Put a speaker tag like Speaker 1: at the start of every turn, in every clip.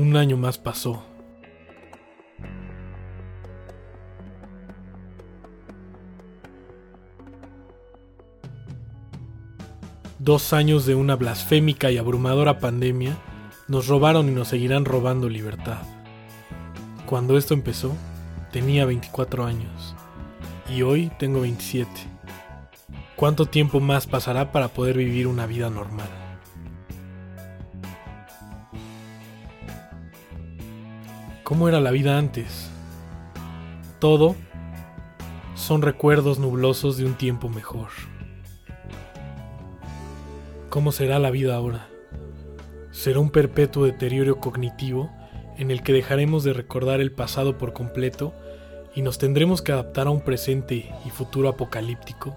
Speaker 1: Un año más pasó. Dos años de una blasfémica y abrumadora pandemia nos robaron y nos seguirán robando libertad. Cuando esto empezó, tenía 24 años y hoy tengo 27. ¿Cuánto tiempo más pasará para poder vivir una vida normal? ¿Cómo era la vida antes? Todo son recuerdos nublosos de un tiempo mejor. ¿Cómo será la vida ahora? Será un perpetuo deterioro cognitivo en el que dejaremos de recordar el pasado por completo y nos tendremos que adaptar a un presente y futuro apocalíptico.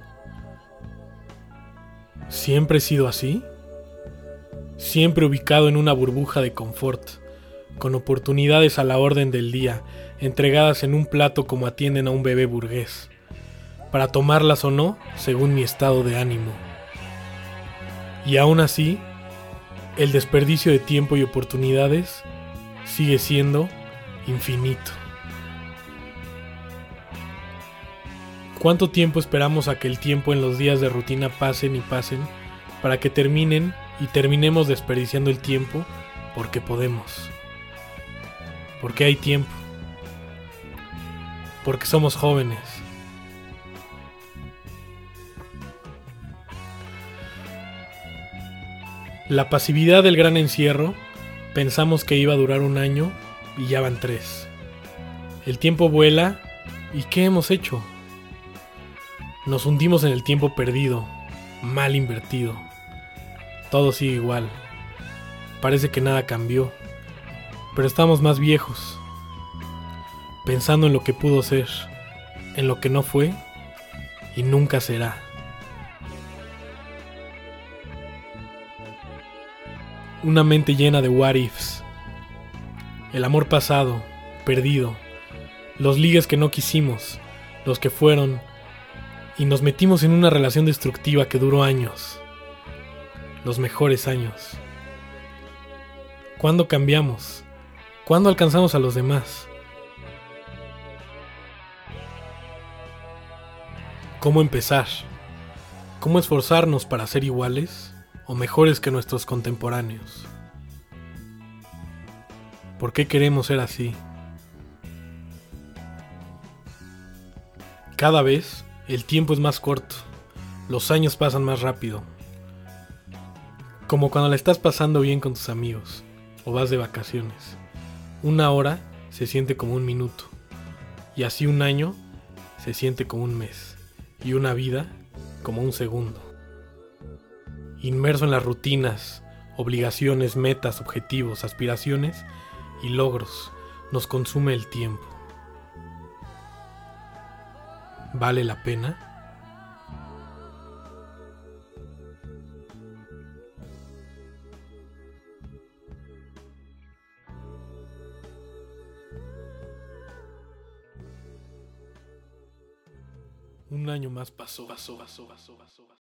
Speaker 1: ¿Siempre he sido así? Siempre ubicado en una burbuja de confort, con oportunidades a la orden del día, entregadas en un plato como atienden a un bebé burgués, para tomarlas o no según mi estado de ánimo. Y aún así, el desperdicio de tiempo y oportunidades sigue siendo infinito. ¿Cuánto tiempo esperamos a que el tiempo en los días de rutina pasen y pasen para que terminen y terminemos desperdiciando el tiempo porque podemos? Porque hay tiempo. Porque somos jóvenes. La pasividad del gran encierro pensamos que iba a durar un año y ya van tres. El tiempo vuela y ¿qué hemos hecho? Nos hundimos en el tiempo perdido, mal invertido. Todo sigue igual. Parece que nada cambió, pero estamos más viejos, pensando en lo que pudo ser, en lo que no fue y nunca será. Una mente llena de what ifs. El amor pasado, perdido. Los ligues que no quisimos, los que fueron. Y nos metimos en una relación destructiva que duró años. Los mejores años. ¿Cuándo cambiamos? ¿Cuándo alcanzamos a los demás? ¿Cómo empezar? ¿Cómo esforzarnos para ser iguales? o mejores que nuestros contemporáneos. ¿Por qué queremos ser así? Cada vez el tiempo es más corto, los años pasan más rápido. Como cuando la estás pasando bien con tus amigos o vas de vacaciones. Una hora se siente como un minuto y así un año se siente como un mes y una vida como un segundo inmerso en las rutinas, obligaciones, metas, objetivos, aspiraciones y logros, nos consume el tiempo. ¿Vale la pena? Un año más pasó, pasó, pasó, pasó, pasó.